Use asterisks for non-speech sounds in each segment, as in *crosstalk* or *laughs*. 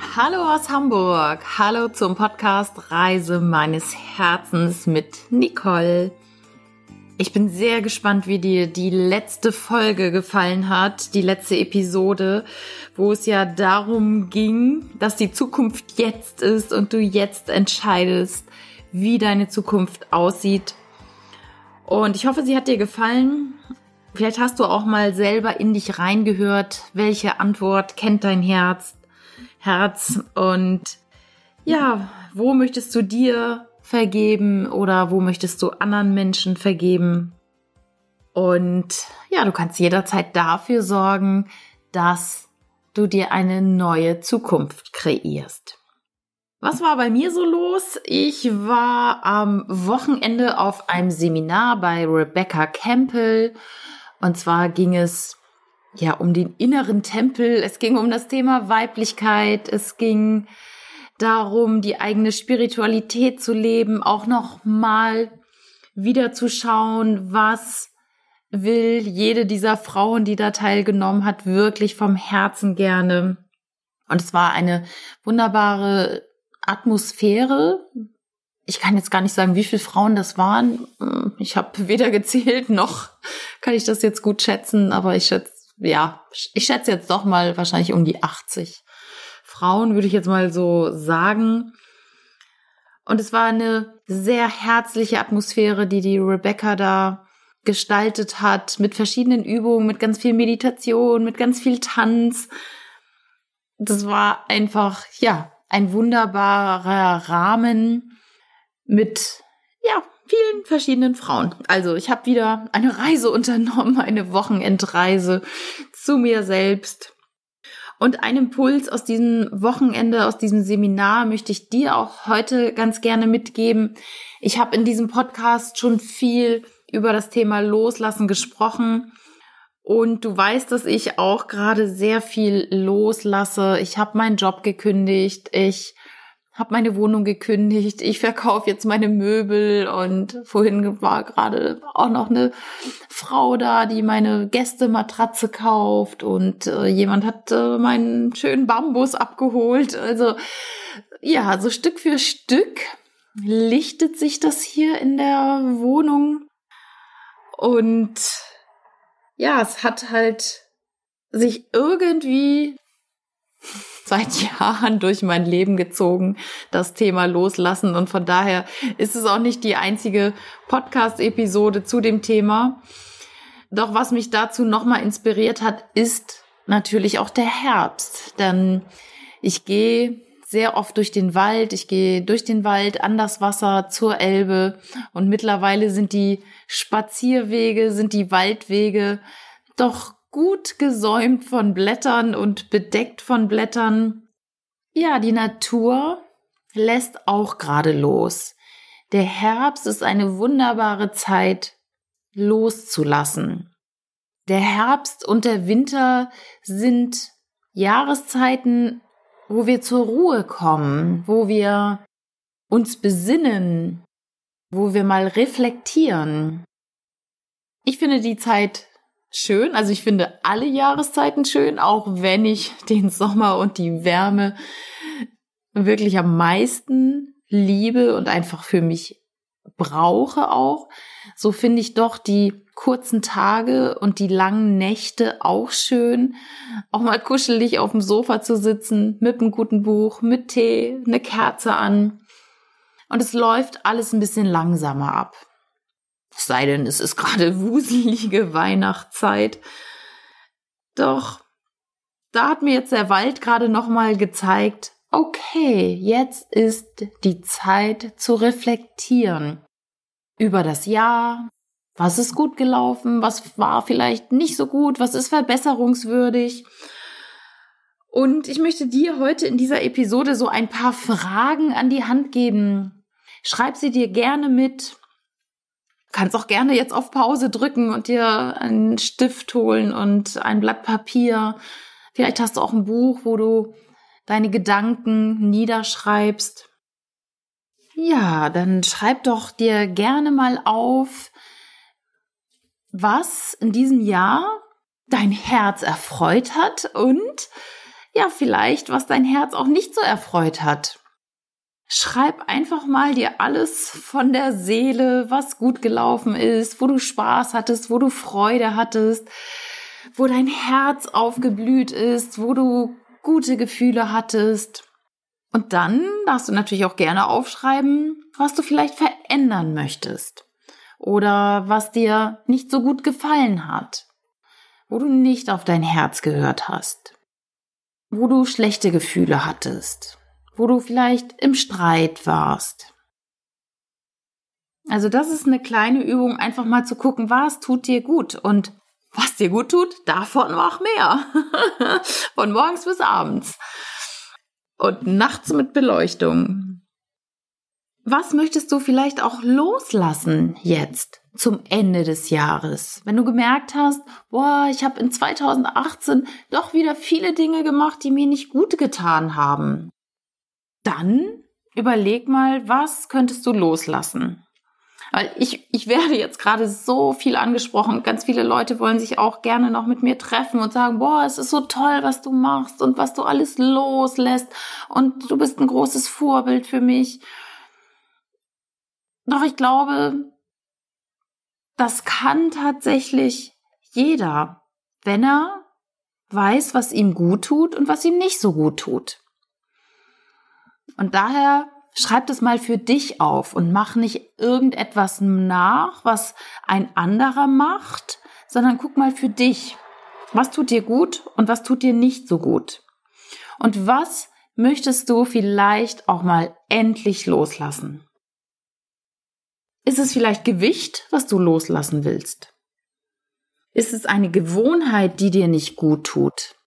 Hallo aus Hamburg. Hallo zum Podcast Reise meines Herzens mit Nicole. Ich bin sehr gespannt, wie dir die letzte Folge gefallen hat, die letzte Episode, wo es ja darum ging, dass die Zukunft jetzt ist und du jetzt entscheidest, wie deine Zukunft aussieht. Und ich hoffe, sie hat dir gefallen. Vielleicht hast du auch mal selber in dich reingehört, welche Antwort kennt dein Herz, Herz und ja, wo möchtest du dir vergeben oder wo möchtest du anderen Menschen vergeben? Und ja, du kannst jederzeit dafür sorgen, dass du dir eine neue Zukunft kreierst. Was war bei mir so los? Ich war am Wochenende auf einem Seminar bei Rebecca Campbell und zwar ging es ja um den inneren Tempel, es ging um das Thema Weiblichkeit, es ging darum, die eigene Spiritualität zu leben, auch noch mal wieder zu schauen, was will jede dieser Frauen, die da teilgenommen hat, wirklich vom Herzen gerne. Und es war eine wunderbare Atmosphäre. Ich kann jetzt gar nicht sagen, wie viele Frauen das waren. Ich habe weder gezählt noch kann ich das jetzt gut schätzen, aber ich schätze, ja, ich schätze jetzt doch mal wahrscheinlich um die 80 Frauen, würde ich jetzt mal so sagen. Und es war eine sehr herzliche Atmosphäre, die die Rebecca da gestaltet hat, mit verschiedenen Übungen, mit ganz viel Meditation, mit ganz viel Tanz. Das war einfach, ja, ein wunderbarer Rahmen mit, ja, vielen verschiedenen Frauen. Also ich habe wieder eine Reise unternommen, eine Wochenendreise zu mir selbst. Und ein Impuls aus diesem Wochenende, aus diesem Seminar möchte ich dir auch heute ganz gerne mitgeben. Ich habe in diesem Podcast schon viel über das Thema Loslassen gesprochen. Und du weißt, dass ich auch gerade sehr viel loslasse. Ich habe meinen Job gekündigt. Ich habe meine Wohnung gekündigt, ich verkaufe jetzt meine Möbel und vorhin war gerade auch noch eine Frau da, die meine Gästematratze kauft und äh, jemand hat äh, meinen schönen Bambus abgeholt. Also ja, so Stück für Stück lichtet sich das hier in der Wohnung und ja, es hat halt sich irgendwie seit *laughs* Jahren durch mein Leben gezogen, das Thema Loslassen. Und von daher ist es auch nicht die einzige Podcast-Episode zu dem Thema. Doch was mich dazu nochmal inspiriert hat, ist natürlich auch der Herbst. Denn ich gehe sehr oft durch den Wald. Ich gehe durch den Wald an das Wasser zur Elbe. Und mittlerweile sind die Spazierwege, sind die Waldwege doch gut gesäumt von Blättern und bedeckt von Blättern. Ja, die Natur lässt auch gerade los. Der Herbst ist eine wunderbare Zeit, loszulassen. Der Herbst und der Winter sind Jahreszeiten, wo wir zur Ruhe kommen, wo wir uns besinnen, wo wir mal reflektieren. Ich finde die Zeit schön. Also ich finde alle Jahreszeiten schön, auch wenn ich den Sommer und die Wärme wirklich am meisten liebe und einfach für mich brauche auch. So finde ich doch die kurzen Tage und die langen Nächte auch schön. Auch mal kuschelig auf dem Sofa zu sitzen, mit einem guten Buch, mit Tee, eine Kerze an. Und es läuft alles ein bisschen langsamer ab. Es sei denn, es ist gerade *laughs* wuselige Weihnachtszeit. Doch da hat mir jetzt der Wald gerade noch mal gezeigt, okay, jetzt ist die Zeit zu reflektieren über das Jahr. Was ist gut gelaufen? Was war vielleicht nicht so gut? Was ist verbesserungswürdig? Und ich möchte dir heute in dieser Episode so ein paar Fragen an die Hand geben. Schreib sie dir gerne mit kannst auch gerne jetzt auf Pause drücken und dir einen Stift holen und ein Blatt Papier. Vielleicht hast du auch ein Buch, wo du deine Gedanken niederschreibst. Ja, dann schreib doch dir gerne mal auf, was in diesem Jahr dein Herz erfreut hat und ja, vielleicht, was dein Herz auch nicht so erfreut hat. Schreib einfach mal dir alles von der Seele, was gut gelaufen ist, wo du Spaß hattest, wo du Freude hattest, wo dein Herz aufgeblüht ist, wo du gute Gefühle hattest. Und dann darfst du natürlich auch gerne aufschreiben, was du vielleicht verändern möchtest oder was dir nicht so gut gefallen hat, wo du nicht auf dein Herz gehört hast, wo du schlechte Gefühle hattest, wo du vielleicht im Streit warst. Also das ist eine kleine Übung, einfach mal zu gucken, was tut dir gut und was dir gut tut, davon mach mehr. *laughs* Von morgens bis abends. Und nachts mit Beleuchtung. Was möchtest du vielleicht auch loslassen jetzt zum Ende des Jahres? Wenn du gemerkt hast, boah, ich habe in 2018 doch wieder viele Dinge gemacht, die mir nicht gut getan haben. Dann überleg mal, was könntest du loslassen? Weil ich, ich werde jetzt gerade so viel angesprochen. Ganz viele Leute wollen sich auch gerne noch mit mir treffen und sagen, boah, es ist so toll, was du machst und was du alles loslässt und du bist ein großes Vorbild für mich. Doch ich glaube, das kann tatsächlich jeder, wenn er weiß, was ihm gut tut und was ihm nicht so gut tut. Und daher schreib das mal für dich auf und mach nicht irgendetwas nach, was ein anderer macht, sondern guck mal für dich. Was tut dir gut und was tut dir nicht so gut? Und was möchtest du vielleicht auch mal endlich loslassen? Ist es vielleicht Gewicht, was du loslassen willst? Ist es eine Gewohnheit, die dir nicht gut tut?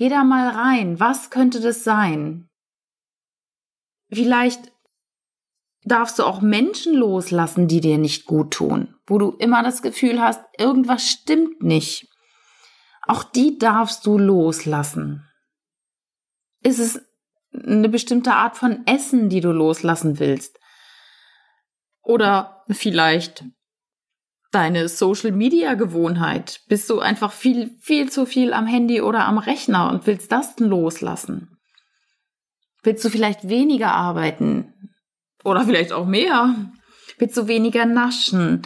Geh da mal rein. Was könnte das sein? Vielleicht darfst du auch Menschen loslassen, die dir nicht gut tun, wo du immer das Gefühl hast, irgendwas stimmt nicht. Auch die darfst du loslassen. Ist es eine bestimmte Art von Essen, die du loslassen willst? Oder vielleicht deine Social Media Gewohnheit. Bist du einfach viel, viel zu viel am Handy oder am Rechner und willst das loslassen? Willst du vielleicht weniger arbeiten? Oder vielleicht auch mehr? Willst du weniger naschen?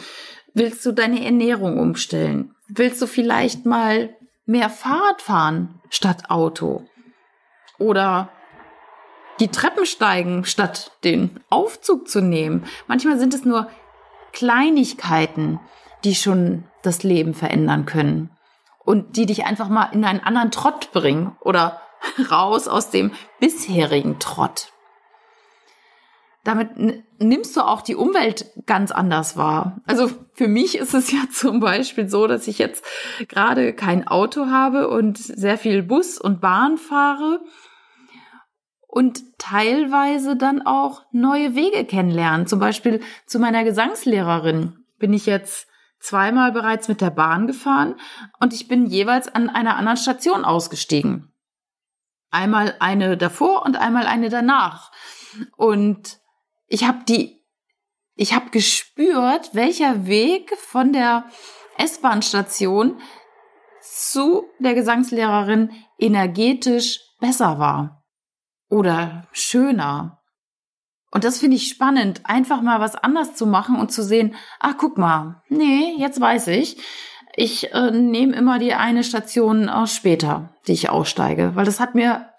Willst du deine Ernährung umstellen? Willst du vielleicht mal mehr Fahrrad fahren statt Auto? Oder die Treppen steigen, statt den Aufzug zu nehmen. Manchmal sind es nur Kleinigkeiten, die schon das Leben verändern können und die dich einfach mal in einen anderen Trott bringen oder *laughs* raus aus dem bisherigen Trott. Damit nimmst du auch die Umwelt ganz anders wahr. Also für mich ist es ja *laughs* zum Beispiel so, dass ich jetzt gerade kein Auto habe und sehr viel Bus und Bahn fahre und teilweise dann auch neue Wege kennenlernen. Zum Beispiel zu meiner Gesangslehrerin bin ich jetzt zweimal bereits mit der Bahn gefahren und ich bin jeweils an einer anderen Station ausgestiegen. Einmal eine davor und einmal eine danach. Und ich habe die, ich habe gespürt, welcher Weg von der S-Bahn-Station zu der Gesangslehrerin energetisch besser war oder schöner. Und das finde ich spannend, einfach mal was anders zu machen und zu sehen, ach guck mal, nee, jetzt weiß ich, ich äh, nehme immer die eine Station äh, später, die ich aussteige, weil das hat mir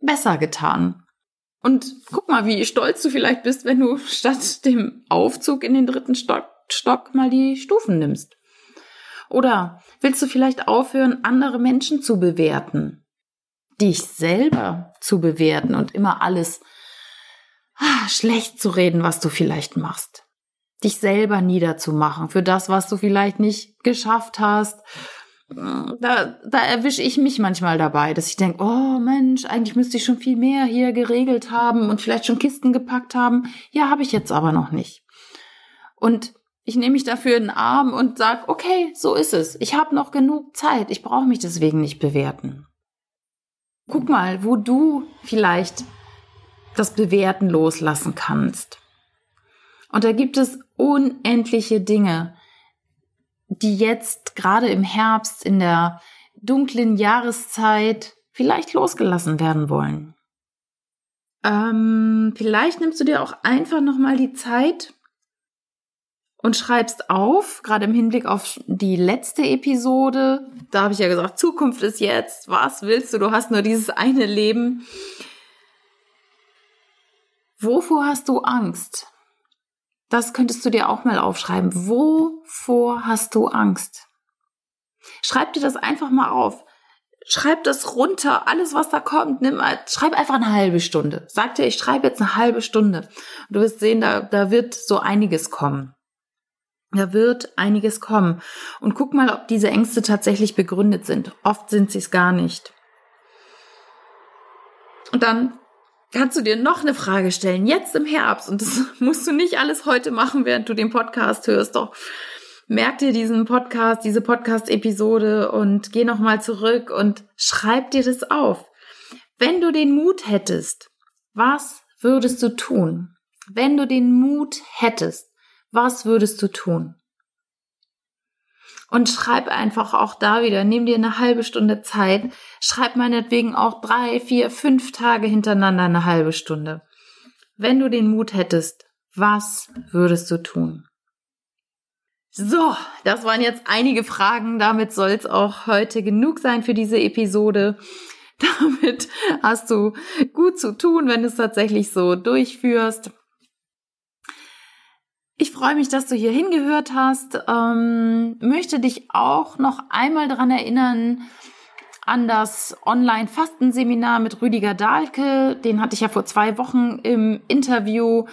besser getan. Und guck mal, wie stolz du vielleicht bist, wenn du statt dem Aufzug in den dritten Stock, Stock mal die Stufen nimmst. Oder willst du vielleicht aufhören, andere Menschen zu bewerten? Dich selber zu bewerten und immer alles ah, schlecht zu reden, was du vielleicht machst. Dich selber niederzumachen für das, was du vielleicht nicht geschafft hast. Da, da erwische ich mich manchmal dabei, dass ich denke, oh Mensch, eigentlich müsste ich schon viel mehr hier geregelt haben und vielleicht schon Kisten gepackt haben. Ja, habe ich jetzt aber noch nicht. Und ich nehme mich dafür in den Arm und sage, okay, so ist es. Ich habe noch genug Zeit. Ich brauche mich deswegen nicht bewerten. Guck mal, wo du vielleicht das Bewerten loslassen kannst. Und da gibt es unendliche Dinge, die jetzt gerade im Herbst in der dunklen Jahreszeit vielleicht losgelassen werden wollen. Ähm, vielleicht nimmst du dir auch einfach nochmal die Zeit und schreibst auf, gerade im Hinblick auf die letzte Episode. Da habe ich ja gesagt, Zukunft ist jetzt. Was willst du? Du hast nur dieses eine Leben. Wovor hast du Angst? Das könntest du dir auch mal aufschreiben. Wovor hast du Angst? Schreib dir das einfach mal auf. Schreib das runter, alles was da kommt, nimm schreib einfach eine halbe Stunde. Sag dir, ich schreibe jetzt eine halbe Stunde. Du wirst sehen, da, da wird so einiges kommen. Da wird einiges kommen. Und guck mal, ob diese Ängste tatsächlich begründet sind. Oft sind sie es gar nicht. Und dann kannst du dir noch eine Frage stellen, jetzt im Herbst. Und das *laughs* musst du nicht alles heute machen, während du den Podcast hörst. Doch merk dir diesen Podcast, diese Podcast-Episode und geh nochmal zurück und schreib dir das auf. Wenn du den Mut hättest, was würdest du tun? Wenn du den Mut hättest, was würdest du tun? Und schreib einfach auch da wieder, nimm dir eine halbe Stunde Zeit, schreib meinetwegen auch drei, vier, fünf Tage hintereinander eine halbe Stunde. Wenn du den Mut hättest, was würdest du tun? So, das waren jetzt einige Fragen. Damit soll es auch heute genug sein für diese Episode. *laughs* Damit hast du gut zu tun, wenn du es tatsächlich so durchführst. Ich freue mich, dass du hier hingehört hast. Ähm, möchte dich auch noch einmal daran erinnern, an das Online-Fastenseminar mit Rüdiger Dahlke. Den hatte ich ja vor zwei Wochen im Interview.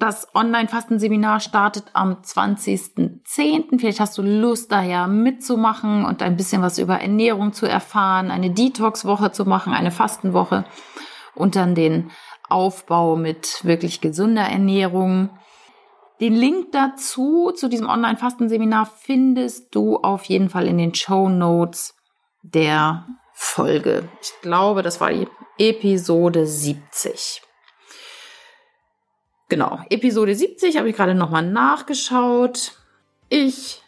Das Online-Fastenseminar startet am 20.10. Vielleicht hast du Lust, da ja mitzumachen und ein bisschen was über Ernährung zu erfahren, eine Detox-Woche zu machen, eine Fastenwoche und dann den Aufbau mit wirklich gesunder Ernährung. Den Link dazu, zu diesem Online-Fastenseminar, findest du auf jeden Fall in den Show Notes der Folge. Ich glaube, das war die Episode 70. Genau, Episode 70 habe ich gerade nochmal nachgeschaut. Ich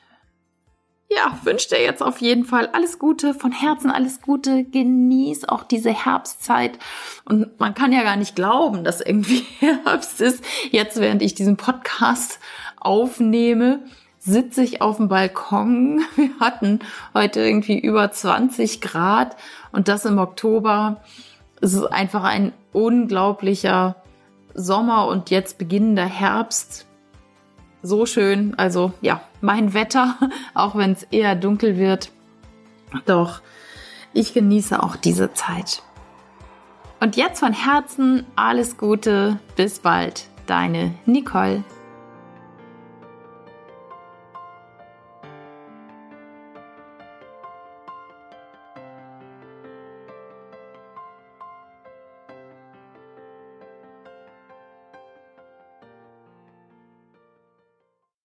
ja, wünsche dir jetzt auf jeden Fall alles Gute, von Herzen alles Gute. Genieß auch diese Herbstzeit. Und man kann ja gar nicht glauben, dass irgendwie *laughs* Herbst ist. Jetzt, während ich diesen Podcast aufnehme, sitze ich auf dem Balkon. *laughs* Wir hatten heute irgendwie über 20 Grad und das im Oktober. Es ist einfach ein unglaublicher Sommer und jetzt beginnender Herbst so schön. Also ja, mein Wetter, *laughs* auch wenn es eher dunkel wird. Doch ich genieße auch diese Zeit. Und jetzt von Herzen alles Gute. Bis bald. Deine Nicole.